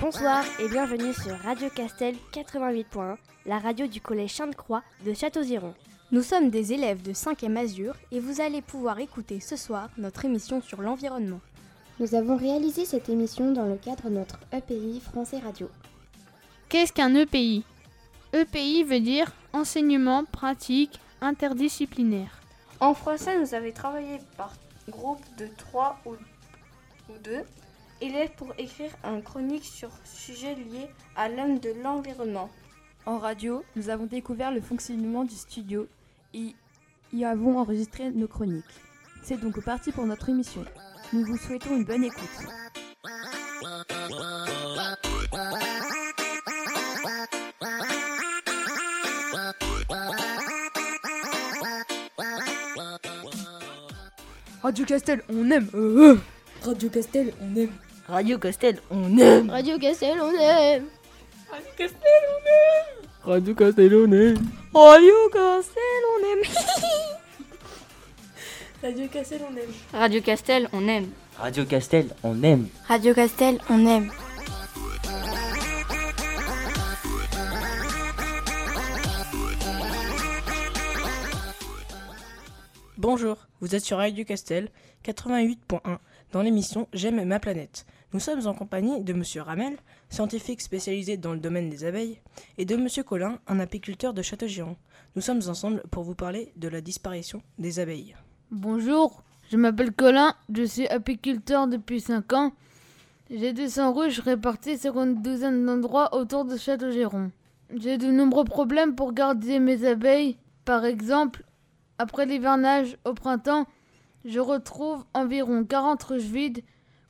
Bonsoir et bienvenue sur Radio Castel 88.1, la radio du collège Sainte-Croix de Château-Giron. Nous sommes des élèves de 5e Azur et vous allez pouvoir écouter ce soir notre émission sur l'environnement. Nous avons réalisé cette émission dans le cadre de notre EPI Français Radio. Qu'est-ce qu'un EPI EPI veut dire enseignement pratique interdisciplinaire. En français, nous avons travaillé par groupe de 3 ou 2 élèves pour écrire un chronique sur sujet lié à l'homme de l'environnement. En radio, nous avons découvert le fonctionnement du studio et y avons enregistré nos chroniques. C'est donc parti pour notre émission. Nous vous souhaitons une bonne écoute. Radio Castel, on aime. Euh, euh. Radio Castel, on aime. Radio Castel, on aime. Radio Castel, on aime. Radio Castel, on aime. Radio Castel, on aime. Radio Castel, on aime. Radio Castel, on aime. Radio Castel, on aime. Radio Castel, on aime. Radio Castel, on aime. Bonjour, vous êtes sur Radio Castel 88.1 dans l'émission J'aime ma planète. Nous sommes en compagnie de Monsieur Ramel, scientifique spécialisé dans le domaine des abeilles, et de Monsieur Colin, un apiculteur de Château-Giron. Nous sommes ensemble pour vous parler de la disparition des abeilles. Bonjour, je m'appelle Colin, je suis apiculteur depuis 5 ans. J'ai 200 ruches réparties sur une douzaine d'endroits autour de Château-Giron. J'ai de nombreux problèmes pour garder mes abeilles. Par exemple, après l'hivernage au printemps, je retrouve environ 40 ruches vides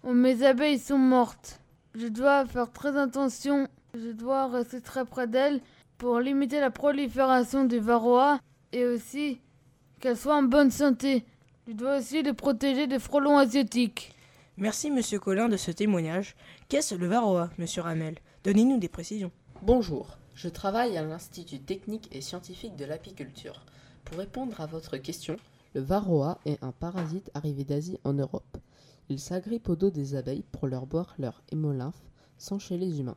où mes abeilles sont mortes. Je dois faire très attention, je dois rester très près d'elles pour limiter la prolifération du varroa et aussi qu'elles soient en bonne santé. Je dois aussi les protéger des frelons asiatiques. Merci Monsieur Colin de ce témoignage. Qu'est-ce le varroa, Monsieur Ramel? Donnez-nous des précisions. Bonjour, je travaille à l'Institut technique et scientifique de l'apiculture. Pour répondre à votre question, le varroa est un parasite arrivé d'Asie en Europe. Il s'agrippe au dos des abeilles pour leur boire leur hémolymphe sans chez les humains.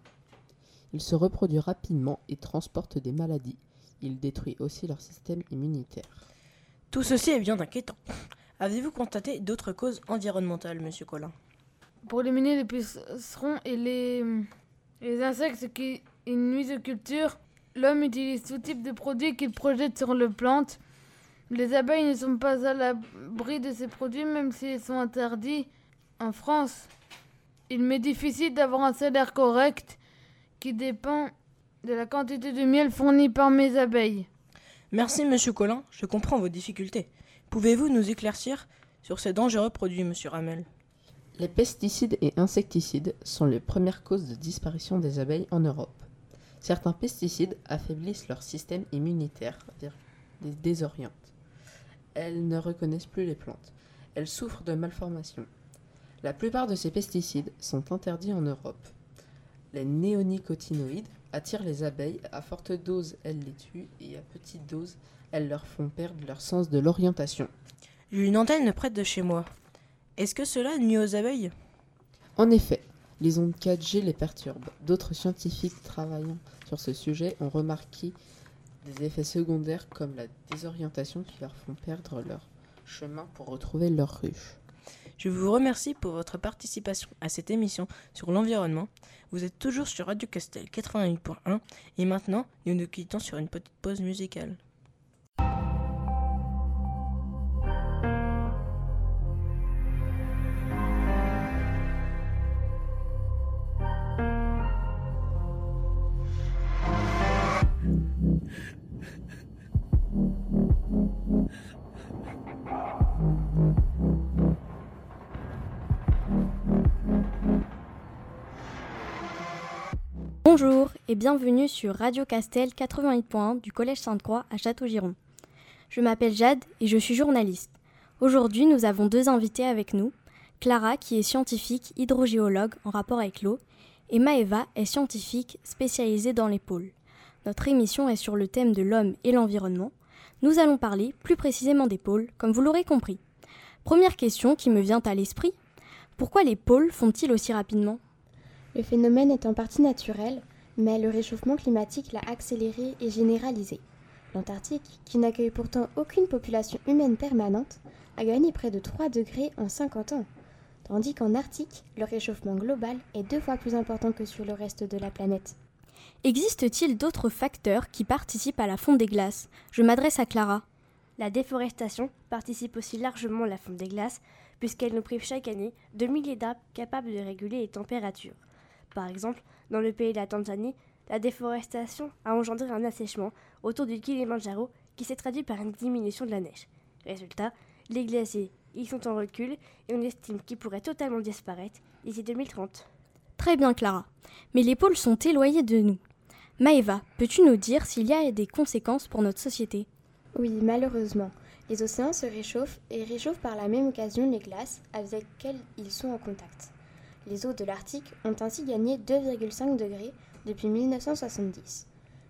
Il se reproduit rapidement et transporte des maladies. Il détruit aussi leur système immunitaire. Tout ceci est bien inquiétant. Avez-vous constaté d'autres causes environnementales, monsieur Colin Pour éliminer les pucerons et les, les insectes qui nuisent aux cultures, l'homme utilise tout type de produits qu'il projette sur les plantes. Les abeilles ne sont pas à l'abri de ces produits, même s'ils sont interdits en France. Il m'est difficile d'avoir un salaire correct qui dépend de la quantité de miel fourni par mes abeilles. Merci, monsieur Colin, je comprends vos difficultés. Pouvez-vous nous éclaircir sur ces dangereux produits, monsieur Ramel? Les pesticides et insecticides sont les premières causes de disparition des abeilles en Europe. Certains pesticides affaiblissent leur système immunitaire, les désorientent. Elles ne reconnaissent plus les plantes. Elles souffrent de malformations. La plupart de ces pesticides sont interdits en Europe. Les néonicotinoïdes attirent les abeilles, à forte dose elles les tuent et à petite dose elles leur font perdre leur sens de l'orientation. J'ai une antenne près de chez moi. Est-ce que cela nuit aux abeilles? En effet, les ondes 4G les perturbent. D'autres scientifiques travaillant sur ce sujet ont remarqué des effets secondaires comme la désorientation qui leur font perdre leur chemin pour retrouver leur ruche. Je vous remercie pour votre participation à cette émission sur l'environnement. Vous êtes toujours sur Radio Castel 88.1 et maintenant nous nous quittons sur une petite pause musicale. Bienvenue sur Radio Castel 88.1 du Collège Sainte-Croix à Château-Giron. Je m'appelle Jade et je suis journaliste. Aujourd'hui, nous avons deux invités avec nous. Clara, qui est scientifique hydrogéologue en rapport avec l'eau, et Maeva est scientifique spécialisée dans les pôles. Notre émission est sur le thème de l'homme et l'environnement. Nous allons parler plus précisément des pôles, comme vous l'aurez compris. Première question qui me vient à l'esprit. Pourquoi les pôles font-ils aussi rapidement? Le phénomène est en partie naturel, mais le réchauffement climatique l'a accéléré et généralisé. L'Antarctique, qui n'accueille pourtant aucune population humaine permanente, a gagné près de 3 degrés en 50 ans, tandis qu'en Arctique, le réchauffement global est deux fois plus important que sur le reste de la planète. Existe-t-il d'autres facteurs qui participent à la fonte des glaces? Je m'adresse à Clara. La déforestation participe aussi largement à la fonte des glaces, puisqu'elle nous prive chaque année de milliers d'arbres capables de réguler les températures. Par exemple, dans le pays de la Tanzanie, la déforestation a engendré un assèchement autour du Kilimanjaro qui s'est traduit par une diminution de la neige. Résultat, les glaciers y sont en recul et on estime qu'ils pourraient totalement disparaître d'ici 2030. Très bien Clara, mais les pôles sont éloignés de nous. Maëva, peux-tu nous dire s'il y a des conséquences pour notre société? Oui, malheureusement. Les océans se réchauffent et réchauffent par la même occasion les glaces avec lesquelles ils sont en contact. Les eaux de l'Arctique ont ainsi gagné 2,5 degrés depuis 1970.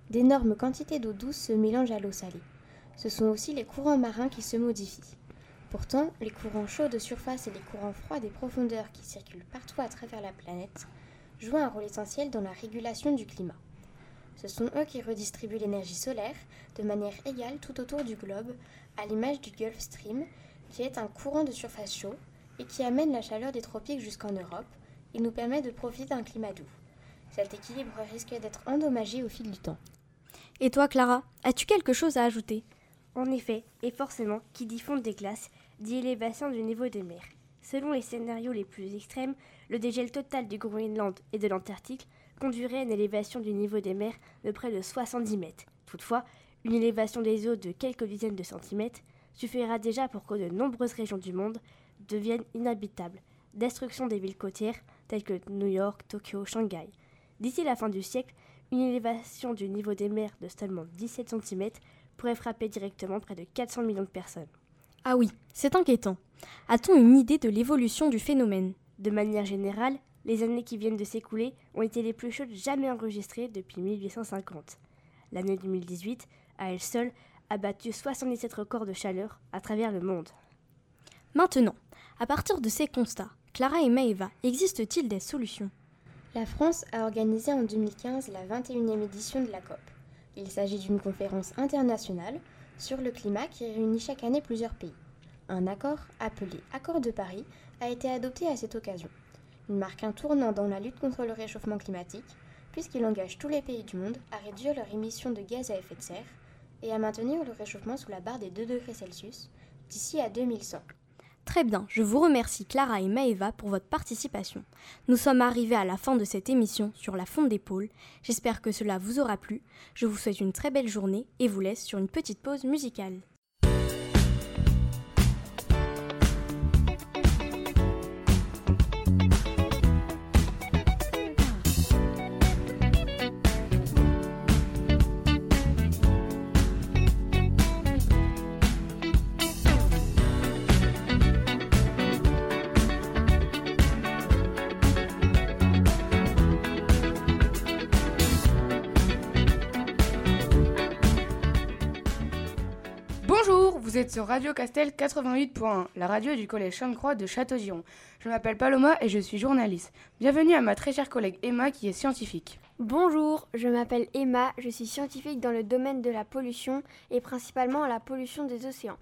D'énormes quantités d'eau douce se mélangent à l'eau salée. Ce sont aussi les courants marins qui se modifient. Pourtant, les courants chauds de surface et les courants froids des profondeurs qui circulent partout à travers la planète jouent un rôle essentiel dans la régulation du climat. Ce sont eux qui redistribuent l'énergie solaire de manière égale tout autour du globe, à l'image du Gulf Stream, qui est un courant de surface chaud et qui amène la chaleur des tropiques jusqu'en Europe et nous permet de profiter d'un climat doux. Cet équilibre risque d'être endommagé au fil du temps. Et toi, Clara, as-tu quelque chose à ajouter? En effet, et forcément, qui dit fonte des glaces, dit élévation du niveau des mers. Selon les scénarios les plus extrêmes, le dégel total du Groenland et de l'Antarctique conduirait à une élévation du niveau des mers de près de 70 mètres. Toutefois, une élévation des eaux de quelques dizaines de centimètres suffira déjà pour que de nombreuses régions du monde deviennent inhabitables. Destruction des villes côtières telles que New York, Tokyo, Shanghai. D'ici la fin du siècle, une élévation du niveau des mers de seulement 17 cm pourrait frapper directement près de 400 millions de personnes. Ah oui, c'est inquiétant. A-t-on une idée de l'évolution du phénomène? De manière générale, les années qui viennent de s'écouler ont été les plus chaudes jamais enregistrées depuis 1850. L'année 2018, à elle seule, a battu 77 records de chaleur à travers le monde. Maintenant, à partir de ces constats, Clara et Maëva, existe-t-il des solutions? La France a organisé en 2015 la 21e édition de la COP. Il s'agit d'une conférence internationale sur le climat qui réunit chaque année plusieurs pays. Un accord, appelé Accord de Paris, a été adopté à cette occasion. Il marque un tournant dans la lutte contre le réchauffement climatique, puisqu'il engage tous les pays du monde à réduire leurs émissions de gaz à effet de serre et à maintenir le réchauffement sous la barre des 2 degrés Celsius d'ici à 2100. Très bien, je vous remercie Clara et Maëva pour votre participation. Nous sommes arrivés à la fin de cette émission sur la fonte pôles. J'espère que cela vous aura plu. Je vous souhaite une très belle journée et vous laisse sur une petite pause musicale. Sur Radio Castel 88.1, la radio du collège Sainte-Croix de Château-Giron. Je m'appelle Paloma et je suis journaliste. Bienvenue à ma très chère collègue Emma qui est scientifique. Bonjour, je m'appelle Emma, je suis scientifique dans le domaine de la pollution et principalement la pollution des océans.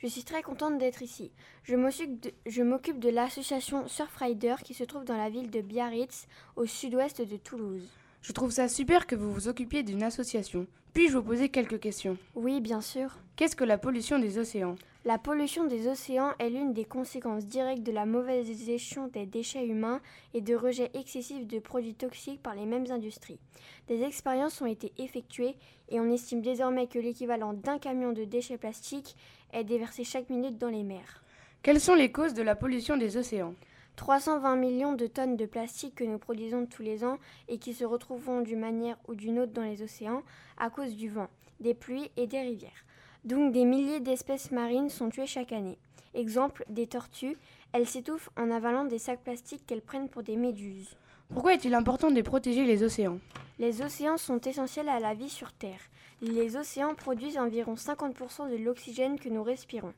Je suis très contente d'être ici. Je m'occupe de, de l'association Surfrider qui se trouve dans la ville de Biarritz, au sud-ouest de Toulouse. Je trouve ça super que vous vous occupiez d'une association. Puis-je vous poser quelques questions? Oui, bien sûr. Qu'est-ce que la pollution des océans? La pollution des océans est l'une des conséquences directes de la mauvaise gestion des déchets humains et de rejet excessif de produits toxiques par les mêmes industries. Des expériences ont été effectuées et on estime désormais que l'équivalent d'un camion de déchets plastiques est déversé chaque minute dans les mers. Quelles sont les causes de la pollution des océans? 320 millions de tonnes de plastique que nous produisons tous les ans et qui se retrouveront d'une manière ou d'une autre dans les océans à cause du vent, des pluies et des rivières. Donc des milliers d'espèces marines sont tuées chaque année. Exemple, des tortues, elles s'étouffent en avalant des sacs plastiques qu'elles prennent pour des méduses. Pourquoi est-il important de protéger les océans? Les océans sont essentiels à la vie sur Terre. Les océans produisent environ 50% de l'oxygène que nous respirons.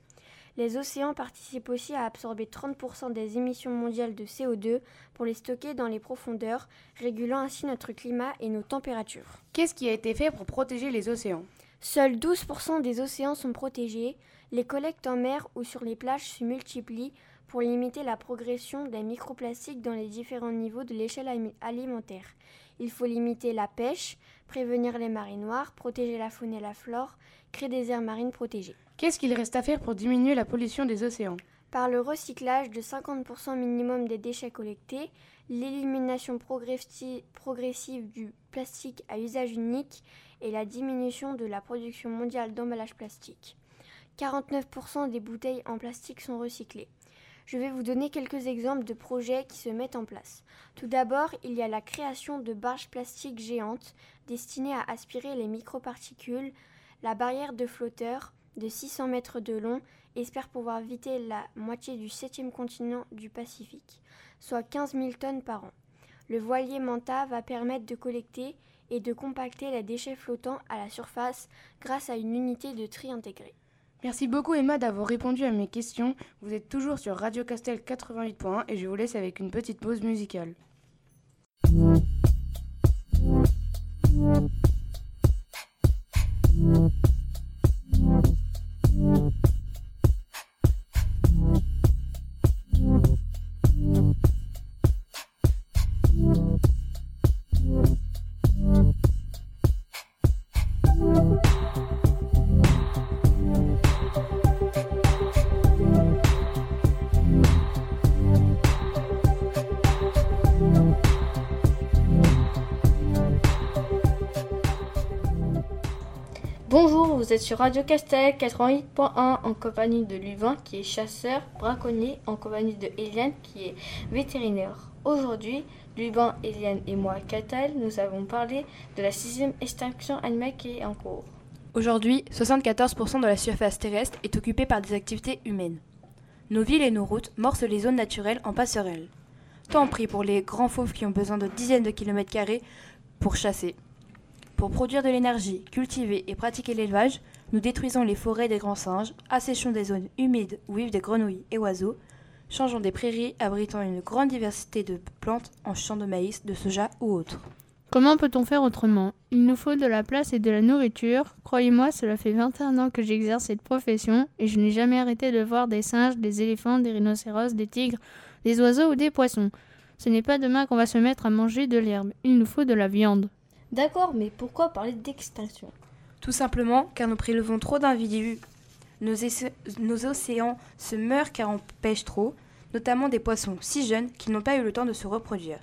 Les océans participent aussi à absorber 30% des émissions mondiales de CO2 pour les stocker dans les profondeurs, régulant ainsi notre climat et nos températures. Qu'est-ce qui a été fait pour protéger les océans? Seuls 12% des océans sont protégés. Les collectes en mer ou sur les plages se multiplient pour limiter la progression des microplastiques dans les différents niveaux de l'échelle alimentaire. Il faut limiter la pêche, prévenir les marées noires, protéger la faune et la flore, créer des aires marines protégées. Qu'est-ce qu'il reste à faire pour diminuer la pollution des océans? Par le recyclage de 50% minimum des déchets collectés, l'élimination progressive du plastique à usage unique et la diminution de la production mondiale d'emballage plastique. 49% des bouteilles en plastique sont recyclées. Je vais vous donner quelques exemples de projets qui se mettent en place. Tout d'abord, il y a la création de barges plastiques géantes destinées à aspirer les microparticules. La barrière de flotteurs, de 600 mètres de long, espère pouvoir viter la moitié du septième continent du Pacifique, soit 15 000 tonnes par an. Le voilier Manta va permettre de collecter et de compacter les déchets flottants à la surface grâce à une unité de tri intégrée. Merci beaucoup Emma d'avoir répondu à mes questions. Vous êtes toujours sur Radio Castel 88.1 et je vous laisse avec une petite pause musicale. Mm-hmm. Sur Radio Castel 88.1 en compagnie de Luvin qui est chasseur, braconnier, en compagnie de Eliane qui est vétérinaire. Aujourd'hui, Lubin, Eliane et moi, Catal, nous avons parlé de la sixième extinction animale qui est en cours. Aujourd'hui, 74% de la surface terrestre est occupée par des activités humaines. Nos villes et nos routes morcent les zones naturelles en passerelles. Tant pris pour les grands fauves qui ont besoin de dizaines de kilomètres carrés pour chasser, pour produire de l'énergie, cultiver et pratiquer l'élevage, nous détruisons les forêts des grands singes, asséchons des zones humides où vivent des grenouilles et oiseaux, changeons des prairies abritant une grande diversité de plantes en champs de maïs, de soja ou autres. Comment peut-on faire autrement? Il nous faut de la place et de la nourriture. Croyez-moi, cela fait 21 ans que j'exerce cette profession et je n'ai jamais arrêté de voir des singes, des éléphants, des rhinocéros, des tigres, des oiseaux ou des poissons. Ce n'est pas demain qu'on va se mettre à manger de l'herbe. Il nous faut de la viande. D'accord, mais pourquoi parler d'extinction? Tout simplement car nous prélevons trop d'individus. Nos, nos, océans se meurent car on pêche trop, notamment des poissons si jeunes qu'ils n'ont pas eu le temps de se reproduire.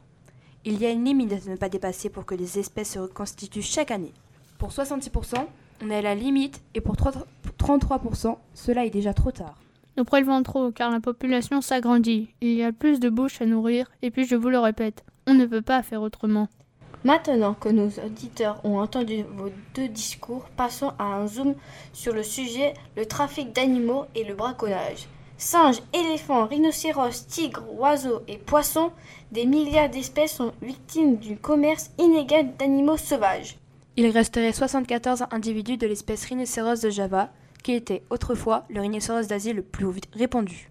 Il y a une limite à ne pas dépasser pour que les espèces se reconstituent chaque année. Pour 66%, on est à la limite et pour 33%, cela est déjà trop tard. Nous prélevons trop car la population s'agrandit. Il y a plus de bouches à nourrir et puis je vous le répète, on ne peut pas faire autrement. Maintenant que nos auditeurs ont entendu vos deux discours, passons à un zoom sur le sujet, le trafic d'animaux et le braconnage. Singes, éléphants, rhinocéros, tigres, oiseaux et poissons, des milliards d'espèces sont victimes du commerce inégal d'animaux sauvages. Il resterait 74 individus de l'espèce rhinocéros de Java, qui était autrefois le rhinocéros d'Asie le plus répandu.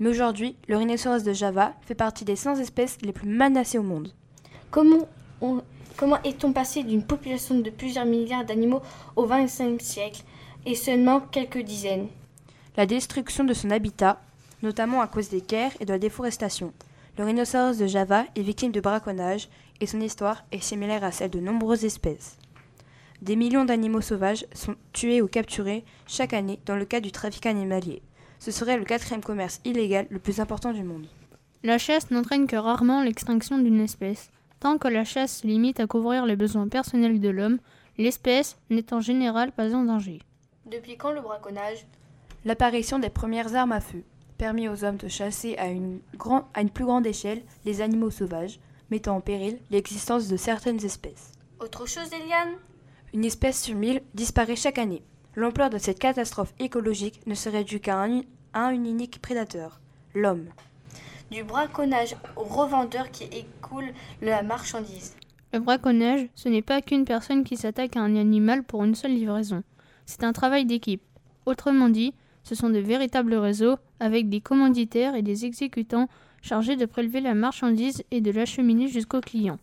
Mais aujourd'hui, le rhinocéros de Java fait partie des 100 espèces les plus menacées au monde. Comment comment est-on passé d'une population de plusieurs milliards d'animaux au XXe siècle et seulement quelques dizaines? La destruction de son habitat, notamment à cause des guerres et de la déforestation. Le rhinocéros de Java est victime de braconnage et son histoire est similaire à celle de nombreuses espèces. Des millions d'animaux sauvages sont tués ou capturés chaque année dans le cadre du trafic animalier. Ce serait le quatrième commerce illégal le plus important du monde. La chasse n'entraîne que rarement l'extinction d'une espèce. Tant que la chasse se limite à couvrir les besoins personnels de l'homme, l'espèce n'est en général pas en danger. Depuis quand le braconnage? L'apparition des premières armes à feu permis aux hommes de chasser à une, à une plus grande échelle les animaux sauvages, mettant en péril l'existence de certaines espèces. Autre chose, Eliane? Une espèce sur mille disparaît chaque année. L'ampleur de cette catastrophe écologique ne serait due qu'à un, un unique prédateur, l'homme. Du braconnage aux revendeurs qui écoulent la marchandise. Le braconnage, ce n'est pas qu'une personne qui s'attaque à un animal pour une seule livraison. C'est un travail d'équipe. Autrement dit, ce sont de véritables réseaux avec des commanditaires et des exécutants chargés de prélever la marchandise et de l'acheminer jusqu'au client.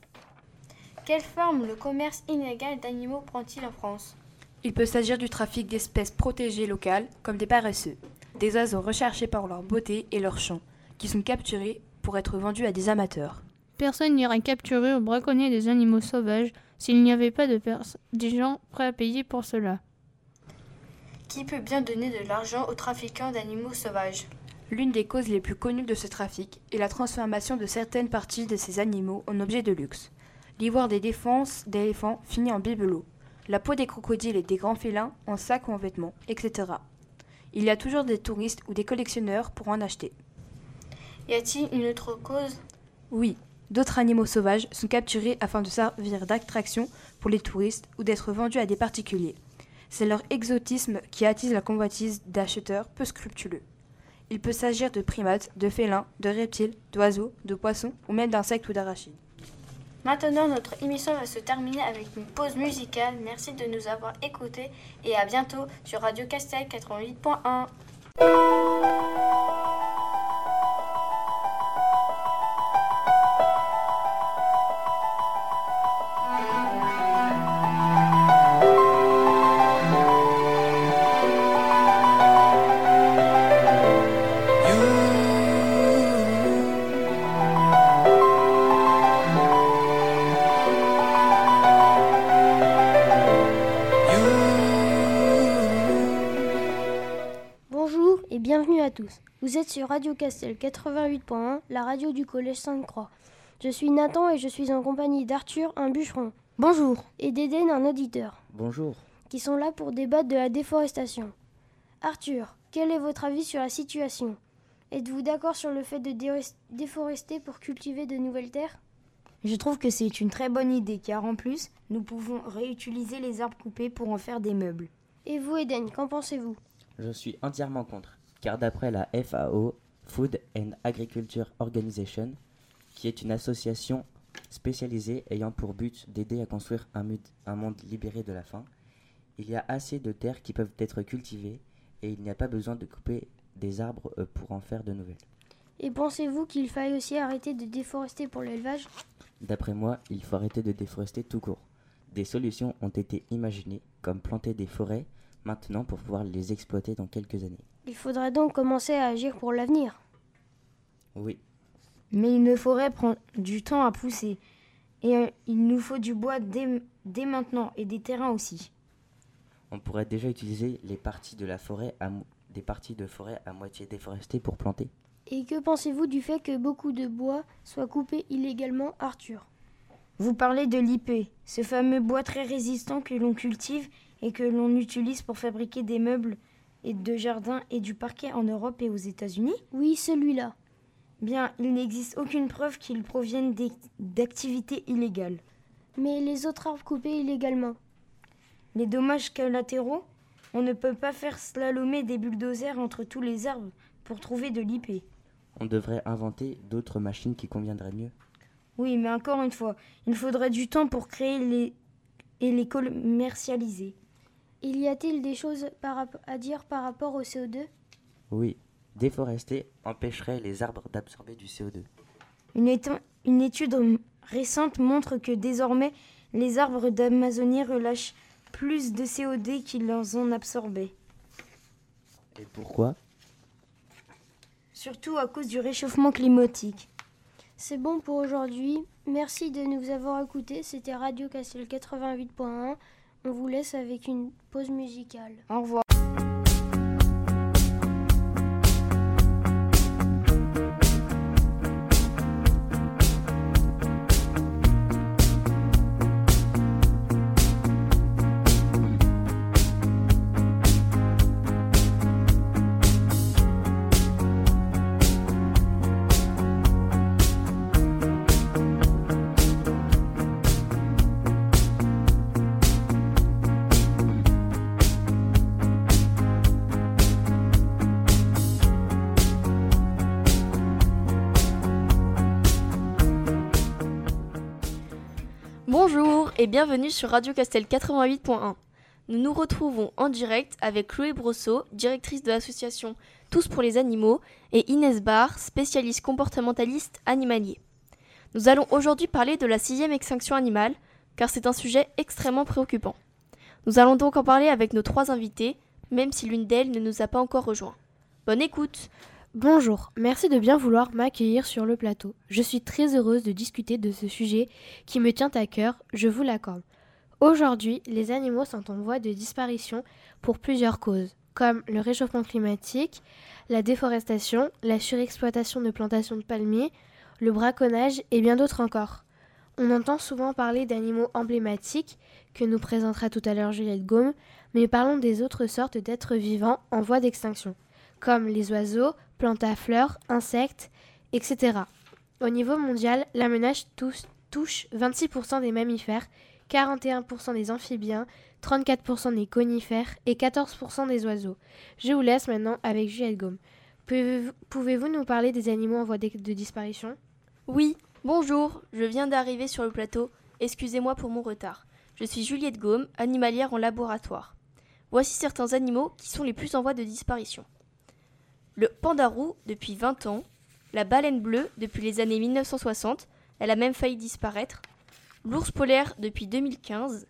Quelle forme le commerce illégal d'animaux prend-il en France? Il peut s'agir du trafic d'espèces protégées locales, comme des paresseux, des oiseaux recherchés par leur beauté et leur chant, qui sont capturés pour être vendus à des amateurs. Personne n'irait capturer ou braconner des animaux sauvages s'il n'y avait pas de des gens prêts à payer pour cela. Qui peut bien donner de l'argent aux trafiquants d'animaux sauvages? L'une des causes les plus connues de ce trafic est la transformation de certaines parties de ces animaux en objets de luxe. L'ivoire des défenses d'éléphants finit en bibelot, la peau des crocodiles et des grands félins en sacs ou en vêtements, etc. Il y a toujours des touristes ou des collectionneurs pour en acheter. Y a-t-il une autre cause? Oui, d'autres animaux sauvages sont capturés afin de servir d'attraction pour les touristes ou d'être vendus à des particuliers. C'est leur exotisme qui attise la convoitise d'acheteurs peu scrupuleux. Il peut s'agir de primates, de félins, de reptiles, d'oiseaux, de poissons ou même d'insectes ou d'arachides. Maintenant, notre émission va se terminer avec une pause musicale. Merci de nous avoir écoutés et à bientôt sur Radio Castel 88.1. sur Radio Castel 88.1, la radio du Collège Sainte-Croix. Je suis Nathan et je suis en compagnie d'Arthur, un bûcheron. Bonjour. Et d'Eden, un auditeur. Bonjour. Qui sont là pour débattre de la déforestation. Arthur, quel est votre avis sur la situation? Êtes-vous d'accord sur le fait de déforester pour cultiver de nouvelles terres? Je trouve que c'est une très bonne idée car en plus, nous pouvons réutiliser les arbres coupés pour en faire des meubles. Et vous, Eden, qu'en pensez-vous? Je suis entièrement contre car d'après la FAO, Food and Agriculture Organization, qui est une association spécialisée ayant pour but d'aider à construire un, un monde libéré de la faim, il y a assez de terres qui peuvent être cultivées et il n'y a pas besoin de couper des arbres euh, pour en faire de nouvelles. Et pensez-vous qu'il faille aussi arrêter de déforester pour l'élevage? D'après moi, il faut arrêter de déforester tout court. Des solutions ont été imaginées, comme planter des forêts maintenant pour pouvoir les exploiter dans quelques années. Il faudrait donc commencer à agir pour l'avenir. Oui. Mais une forêt prend du temps à pousser. Et euh, il nous faut du bois dès, dès, maintenant et des terrains aussi. On pourrait déjà utiliser les parties de la forêt à des parties de forêt à moitié déforestées pour planter. Et que pensez-vous du fait que beaucoup de bois soit coupé illégalement, Arthur? Vous parlez de l'IP, ce fameux bois très résistant que l'on cultive et que l'on utilise pour fabriquer des meubles et de jardins et du parquet en Europe et aux États-Unis Oui, celui-là. Bien, il n'existe aucune preuve qu'ils proviennent d'activités illégales. Mais les autres arbres coupés illégalement Les dommages collatéraux On ne peut pas faire slalomer des bulldozers entre tous les arbres pour trouver de l'IP. On devrait inventer d'autres machines qui conviendraient mieux. Oui, mais encore une fois, il faudrait du temps pour créer les et les commercialiser. Il y a-t-il des choses à dire par rapport au CO2 Oui, déforester empêcherait les arbres d'absorber du CO2. Une, une, étude récente montre que désormais les arbres d'Amazonie relâchent plus de CO2 qu'ils en ont absorbé. Et pourquoi? Surtout à cause du réchauffement climatique. C'est bon pour aujourd'hui. Merci de nous avoir écoutés. C'était Radio Castel 88.1. On vous laisse avec une pause musicale. Au revoir. Et bienvenue sur Radio Castel 88.1. Nous nous retrouvons en direct avec Chloé Brosseau, directrice de l'association Tous pour les animaux, et Inès Barr, spécialiste comportementaliste animalier. Nous allons aujourd'hui parler de la sixième extinction animale, car c'est un sujet extrêmement préoccupant. Nous allons donc en parler avec nos trois invités, même si l'une d'elles ne nous a pas encore rejoints. Bonne écoute Bonjour, merci de bien vouloir m'accueillir sur le plateau. Je suis très heureuse de discuter de ce sujet qui me tient à cœur, je vous l'accorde. Aujourd'hui, les animaux sont en voie de disparition pour plusieurs causes, comme le réchauffement climatique, la déforestation, la surexploitation de plantations de palmiers, le braconnage et bien d'autres encore. On entend souvent parler d'animaux emblématiques, que nous présentera tout à l'heure Juliette Gaume, mais parlons des autres sortes d'êtres vivants en voie d'extinction, comme les oiseaux, plantes à fleurs, insectes, etc. Au niveau mondial, la menace touche 26% des mammifères, 41% des amphibiens, 34% des conifères et 14% des oiseaux. Je vous laisse maintenant avec Juliette Gaume. Pouvez-vous nous parler des animaux en voie de, disparition? Oui, bonjour, je viens d'arriver sur le plateau. Excusez-moi pour mon retard. Je suis Juliette Gaume, animalière en laboratoire. Voici certains animaux qui sont les plus en voie de disparition le pandarou depuis 20 ans, la baleine bleue depuis les années 1960, elle a même failli disparaître, l'ours polaire depuis 2015,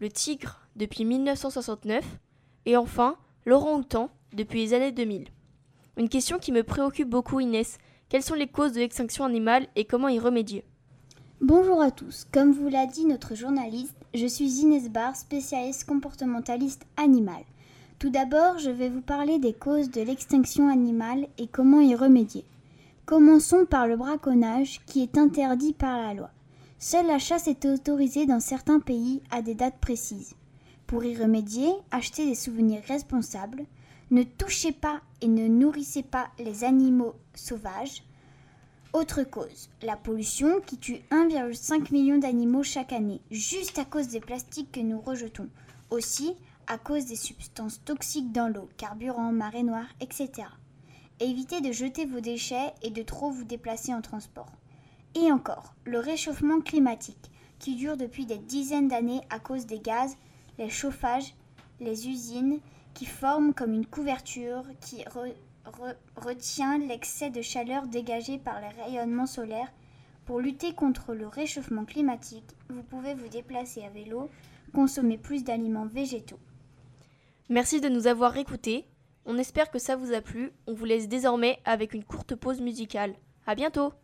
le tigre depuis 1969 et enfin l'orang-outan depuis les années 2000. Une question qui me préoccupe beaucoup Inès, quelles sont les causes de l'extinction animale et comment y remédier? Bonjour à tous, comme vous l'a dit notre journaliste, je suis Inès Barr, spécialiste comportementaliste animal. Tout d'abord, je vais vous parler des causes de l'extinction animale et comment y remédier. Commençons par le braconnage qui est interdit par la loi. Seule la chasse est autorisée dans certains pays à des dates précises. Pour y remédier, achetez des souvenirs responsables, ne touchez pas et ne nourrissez pas les animaux sauvages. Autre cause, la pollution qui tue 1,5 million d'animaux chaque année, juste à cause des plastiques que nous rejetons. Aussi, à cause des substances toxiques dans l'eau, carburant, marée noire, etc. Évitez de jeter vos déchets et de trop vous déplacer en transport. Et encore, le réchauffement climatique, qui dure depuis des dizaines d'années à cause des gaz, les chauffages, les usines, qui forment comme une couverture qui retient l'excès de chaleur dégagé par les rayonnements solaires. Pour lutter contre le réchauffement climatique, vous pouvez vous déplacer à vélo, consommer plus d'aliments végétaux. Merci de nous avoir écoutés. On espère que ça vous a plu. On vous laisse désormais avec une courte pause musicale. À bientôt!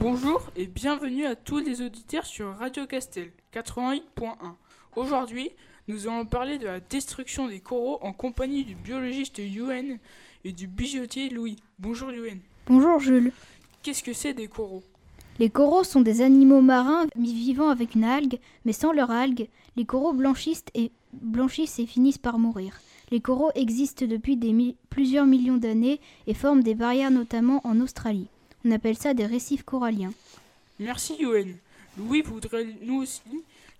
Bonjour et bienvenue à tous les auditeurs sur Radio Castel 88.1. Aujourd'hui, nous allons parler de la destruction des coraux en compagnie du biologiste Yuen et du bijoutier Louis. Bonjour Yuen. Bonjour Jules. Qu'est-ce que c'est des coraux? Les coraux sont des animaux marins vivant avec une algue, mais sans leur algue, les coraux blanchissent et, blanchissent et finissent par mourir. Les coraux existent depuis des plusieurs millions d'années et forment des barrières notamment en Australie. On appelle ça des récifs coralliens. Merci Yuen. Louis voudrait nous aussi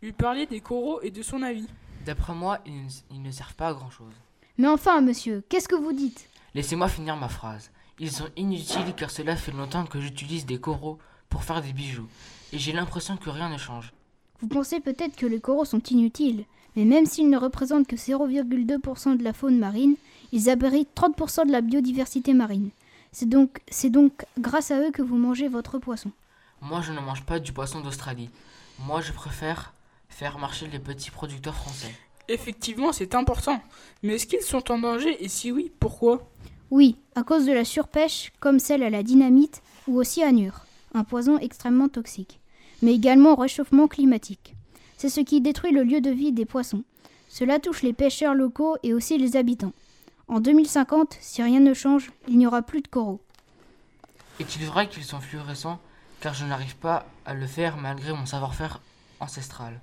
lui parler des coraux et de son avis. D'après moi, ils ne, servent pas à grand-chose. Mais enfin, monsieur, qu'est-ce que vous dites? Laissez-moi finir ma phrase. Ils sont inutiles car cela fait longtemps que j'utilise des coraux pour faire des bijoux, et j'ai l'impression que rien ne change. Vous pensez peut-être que les coraux sont inutiles, mais même s'ils ne représentent que 0,2% de la faune marine, ils abritent 30% de la biodiversité marine. C'est donc, c'est donc grâce à eux que vous mangez votre poisson. Moi, je ne mange pas du poisson d'Australie. Moi, je préfère faire marcher les petits producteurs français. Effectivement, c'est important. Mais est-ce qu'ils sont en danger et si oui, pourquoi? Oui, à cause de la surpêche, comme celle à la dynamite ou au cyanure, un poison extrêmement toxique, mais également au réchauffement climatique. C'est ce qui détruit le lieu de vie des poissons. Cela touche les pêcheurs locaux et aussi les habitants. En 2050, si rien ne change, il n'y aura plus de coraux. Est-il vrai qu'ils sont fluorescents? Car je n'arrive pas à le faire malgré mon savoir-faire ancestral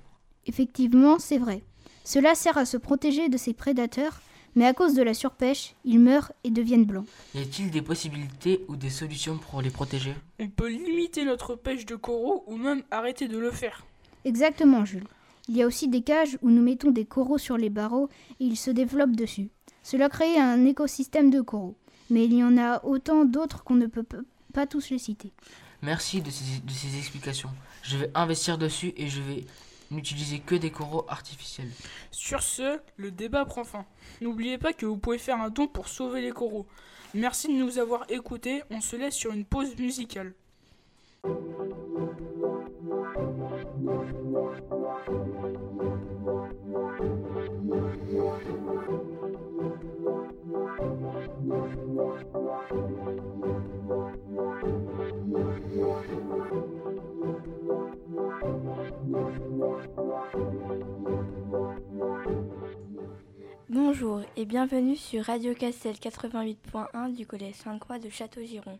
Effectivement, c'est vrai. Cela sert à se protéger de ses prédateurs, mais à cause de la surpêche, ils meurent et deviennent blancs. Y a-t-il des possibilités ou des solutions pour les protéger? On peut limiter notre pêche de coraux ou même arrêter de le faire. Exactement, Jules. Il y a aussi des cages où nous mettons des coraux sur les barreaux et ils se développent dessus. Cela crée un écosystème de coraux. Mais il y en a autant d'autres qu'on ne peut pas tous les citer. Merci de ces, de ces explications. Je vais investir dessus et je vais n'utiliser que des coraux artificiels. Sur ce, le débat prend fin. N'oubliez pas que vous pouvez faire un don pour sauver les coraux. Merci de nous avoir écoutés. On se laisse sur une pause musicale. Bonjour et bienvenue sur Radio Castel 88.1 du Collège Sainte-Croix de Château-Giron.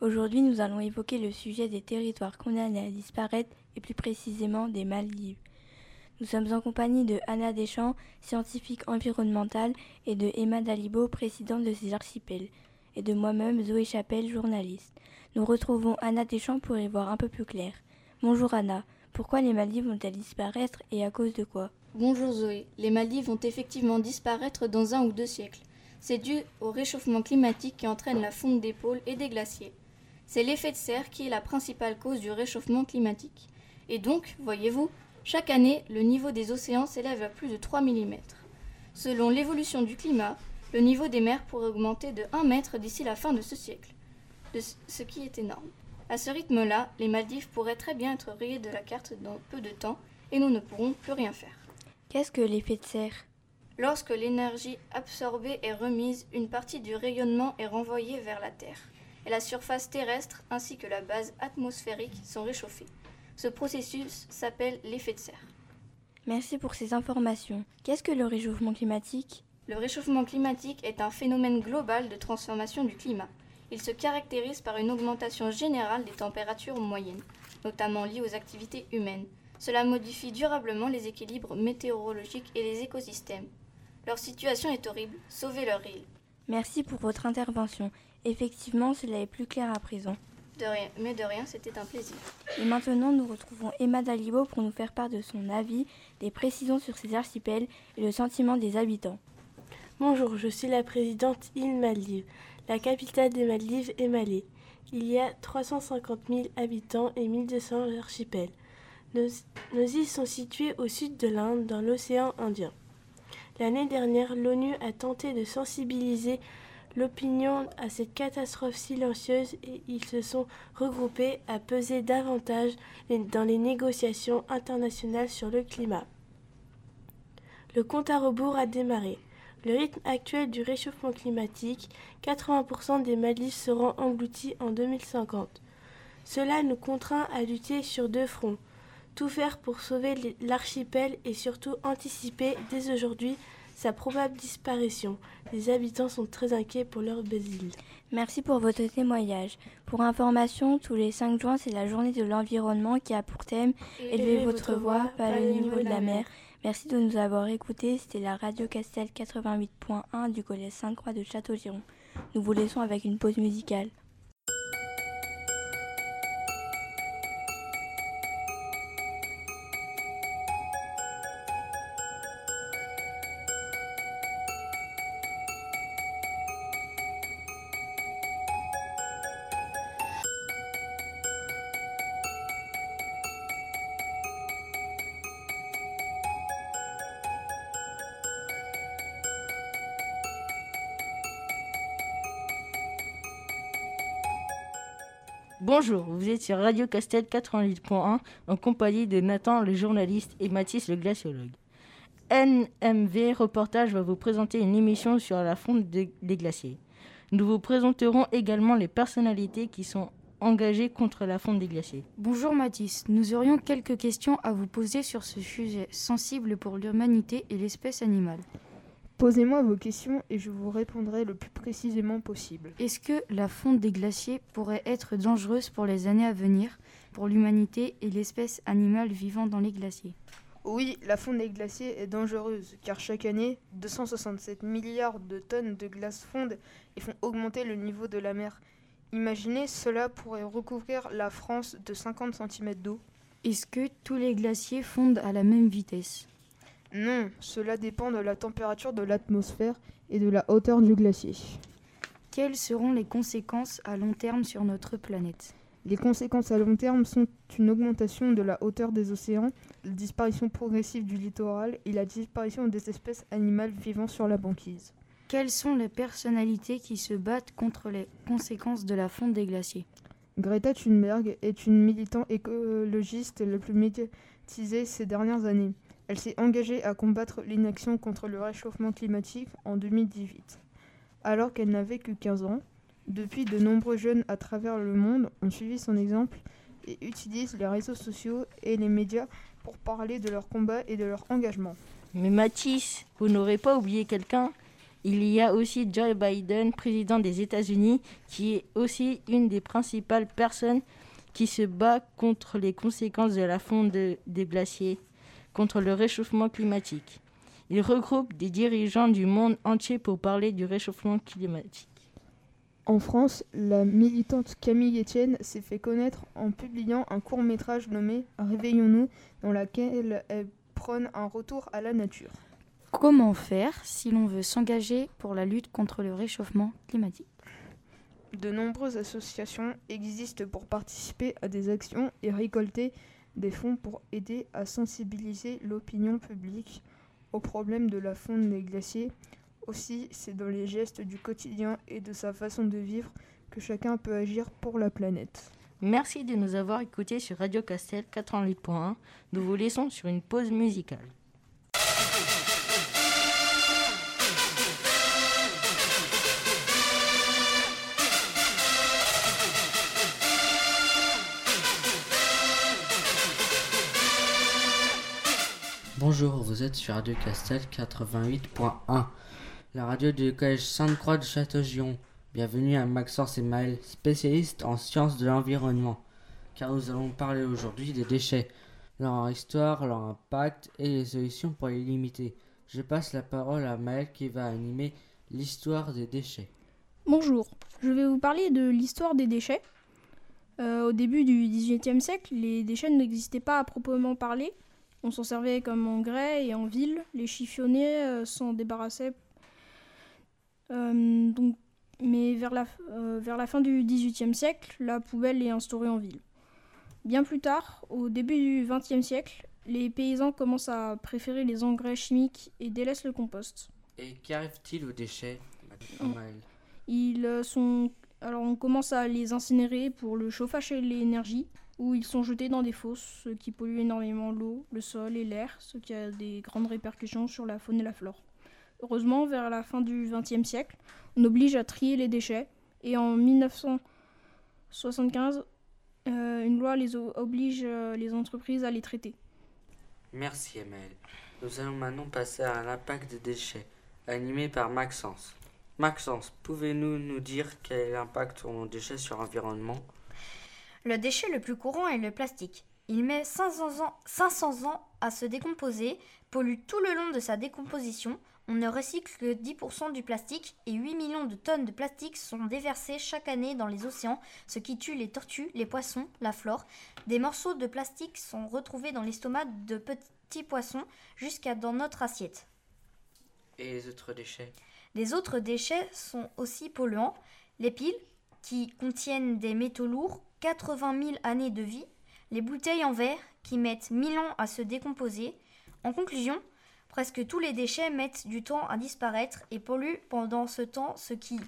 Aujourd'hui, nous allons évoquer le sujet des territoires condamnés à disparaître et plus précisément des Maldives. Nous sommes en compagnie de Anna Deschamps, scientifique environnementale, et de Emma Dalibo, présidente de ces archipels, et de moi-même, Zoé Chapelle, journaliste. Nous retrouvons Anna Deschamps pour y voir un peu plus clair. Bonjour Anna, pourquoi les Maldives vont-elles disparaître et à cause de quoi? Bonjour Zoé, les Maldives vont effectivement disparaître dans un ou deux siècles. C'est dû au réchauffement climatique qui entraîne la fonte des pôles et des glaciers. C'est l'effet de serre qui est la principale cause du réchauffement climatique. Et donc, voyez-vous, chaque année, le niveau des océans s'élève à plus de 3 mm. Selon l'évolution du climat, le niveau des mers pourrait augmenter de 1 mètre d'ici la fin de ce siècle, ce qui est énorme. À ce rythme-là, les Maldives pourraient très bien être rayées de la carte dans peu de temps et nous ne pourrons plus rien faire. Qu'est-ce que l'effet de serre? Lorsque l'énergie absorbée est remise, une partie du rayonnement est renvoyée vers la Terre et la surface terrestre ainsi que la base atmosphérique sont réchauffées. Ce processus s'appelle l'effet de serre. Merci pour ces informations. Qu'est-ce que le réchauffement climatique? Le réchauffement climatique est un phénomène global de transformation du climat. Il se caractérise par une augmentation générale des températures moyennes, notamment liées aux activités humaines. Cela modifie durablement les équilibres météorologiques et les écosystèmes. Leur situation est horrible, sauvez leur île. Merci pour votre intervention. Effectivement, cela est plus clair à présent. De rien, mais de rien, c'était un plaisir. Et maintenant, nous retrouvons Emma Dalibo pour nous faire part de son avis, des précisions sur ces archipels et le sentiment des habitants. Bonjour, je suis la présidente île Maldives. La capitale des Maldives est Malé. Il y a 350 000 habitants et 1200 archipels. Nos, îles sont situées au sud de l'Inde, dans l'océan Indien. L'année dernière, l'ONU a tenté de sensibiliser l'opinion à cette catastrophe silencieuse et ils se sont regroupés à peser davantage dans les négociations internationales sur le climat. Le compte à rebours a démarré. Le rythme actuel du réchauffement climatique, 80% des Maldives seront engloutis en 2050. Cela nous contraint à lutter sur deux fronts. Tout faire pour sauver l'archipel et surtout anticiper dès aujourd'hui sa probable disparition. Les habitants sont très inquiets pour leur belle Merci pour votre témoignage. Pour information, tous les 5 juin, c'est la journée de l'environnement qui a pour thème Élevez votre voix, pas le niveau de la mer. Merci de nous avoir écoutés. C'était la radio Castel 88.1 du collège Sainte-Croix de Château-Giron. Nous vous laissons avec une pause musicale. Vous êtes sur Radio Castel 88.1 en compagnie de Nathan le journaliste et Mathis le glaciologue. NMV Reportage va vous présenter une émission sur la fonte des glaciers. Nous vous présenterons également les personnalités qui sont engagées contre la fonte des glaciers. Bonjour Mathis, nous aurions quelques questions à vous poser sur ce sujet sensible pour l'humanité et l'espèce animale. Posez-moi vos questions et je vous répondrai le plus précisément possible. Est-ce que la fonte des glaciers pourrait être dangereuse pour les années à venir, pour l'humanité et l'espèce animale vivant dans les glaciers? Oui, la fonte des glaciers est dangereuse car chaque année, 267 milliards de tonnes de glace fondent et font augmenter le niveau de la mer. Imaginez, cela pourrait recouvrir la France de 50 cm d'eau. Est-ce que tous les glaciers fondent à la même vitesse? Non, cela dépend de la température de l'atmosphère et de la hauteur du glacier. Quelles seront les conséquences à long terme sur notre planète? Les conséquences à long terme sont une augmentation de la hauteur des océans, la disparition progressive du littoral et la disparition des espèces animales vivant sur la banquise. Quelles sont les personnalités qui se battent contre les conséquences de la fonte des glaciers? Greta Thunberg est une militante écologiste la plus médiatisée ces dernières années. Elle s'est engagée à combattre l'inaction contre le réchauffement climatique en 2018 alors qu'elle n'avait que 15 ans. Depuis, de nombreux jeunes à travers le monde ont suivi son exemple et utilisent les réseaux sociaux et les médias pour parler de leur combat et de leur engagement. Mais Mathis, vous n'aurez pas oublié quelqu'un Il y a aussi Joe Biden, président des États-Unis, qui est aussi une des principales personnes qui se bat contre les conséquences de la fonte des glaciers, contre le réchauffement climatique. Il regroupe des dirigeants du monde entier pour parler du réchauffement climatique. En France, la militante Camille Etienne s'est fait connaître en publiant un court métrage nommé Réveillons-nous, dans lequel elle prône un retour à la nature. Comment faire si l'on veut s'engager pour la lutte contre le réchauffement climatique? De nombreuses associations existent pour participer à des actions et récolter des fonds pour aider à sensibiliser l'opinion publique au problème de la fonte des glaciers. Aussi, c'est dans les gestes du quotidien et de sa façon de vivre que chacun peut agir pour la planète. Merci de nous avoir écoutés sur Radio Castel 88.1. Nous vous laissons sur une pause musicale. Bonjour, vous êtes sur Radio Castel 88.1, la radio du collège Sainte-Croix de Château-Giron. Bienvenue à Maxence et Maël, spécialistes en sciences de l'environnement, car nous allons parler aujourd'hui des déchets, leur histoire, leur impact et les solutions pour les limiter. Je passe la parole à Maël qui va animer l'histoire des déchets. Bonjour, je vais vous parler de l'histoire des déchets. Euh, au début du XVIIIe siècle, les déchets n'existaient pas à proprement parler, on s'en servait comme engrais et en ville, les chiffonniers euh, s'en débarrassaient. Euh, donc, mais vers la, euh, vers la fin du XVIIIe siècle, la poubelle est instaurée en ville. Bien plus tard, au début du XXe siècle, les paysans commencent à préférer les engrais chimiques et délaissent le compost. Et qu'arrive-t-il aux déchets Ils sont alors on commence à les incinérer pour le chauffage et l'énergie où ils sont jetés dans des fosses, ce qui pollue énormément l'eau, le sol et l'air, ce qui a des grandes répercussions sur la faune et la flore. Heureusement, vers la fin du XXe siècle, on oblige à trier les déchets, et en 1975, euh, une loi les oblige euh, les entreprises à les traiter. Merci Emel. Nous allons maintenant passer à l'impact des déchets, animé par Maxence. Maxence, pouvez-vous nous dire quel est l'impact de nos déchets sur l'environnement? Le déchet le plus courant est le plastique. Il met 500 ans, 500 ans à se décomposer, pollue tout le long de sa décomposition. On ne recycle que 10% du plastique et 8 millions de tonnes de plastique sont déversées chaque année dans les océans, ce qui tue les tortues, les poissons, la flore. Des morceaux de plastique sont retrouvés dans l'estomac de petits poissons jusqu'à dans notre assiette. Et les autres déchets? Les autres déchets sont aussi polluants. Les piles, qui contiennent des métaux lourds, 80 000 années de vie, les bouteilles en verre qui mettent 1000 ans à se décomposer. En conclusion, presque tous les déchets mettent du temps à disparaître et polluent pendant ce temps, ce qui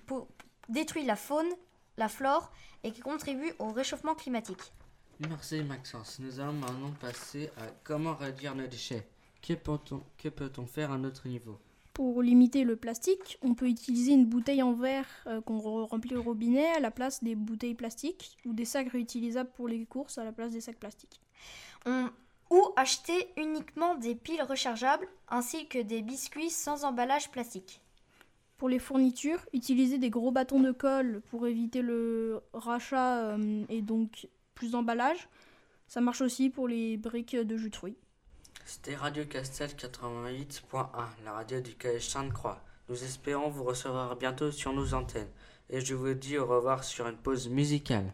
détruit la faune, la flore et qui contribue au réchauffement climatique. Merci Maxence. Nous allons maintenant passer à comment réduire nos déchets. Que peut-on faire à notre niveau? Pour limiter le plastique, on peut utiliser une bouteille en verre euh, qu'on remplit au robinet à la place des bouteilles plastiques ou des sacs réutilisables pour les courses à la place des sacs plastiques. Ou acheter uniquement des piles rechargeables ainsi que des biscuits sans emballage plastique. Pour les fournitures, utiliser des gros bâtons de colle pour éviter le rachat euh, et donc plus d'emballage. Ça marche aussi pour les briques de jus de fruits. C'était Radio Castel 88.1, la radio du Collège Sainte-Croix. Nous espérons vous recevoir bientôt sur nos antennes. Et je vous dis au revoir sur une pause musicale.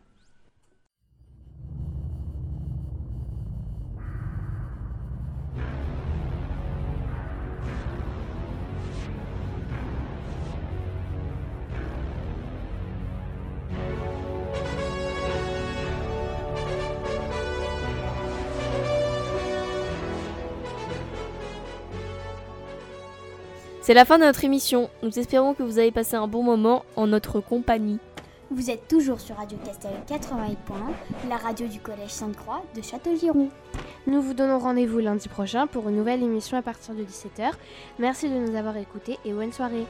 C'est la fin de notre émission. Nous espérons que vous avez passé un bon moment en notre compagnie. Vous êtes toujours sur Radio Castel 88.1, la radio du Collège Sainte-Croix de Château-Giron. Nous vous donnons rendez-vous lundi prochain pour une nouvelle émission à partir de 17h. Merci de nous avoir écoutés et bonne soirée.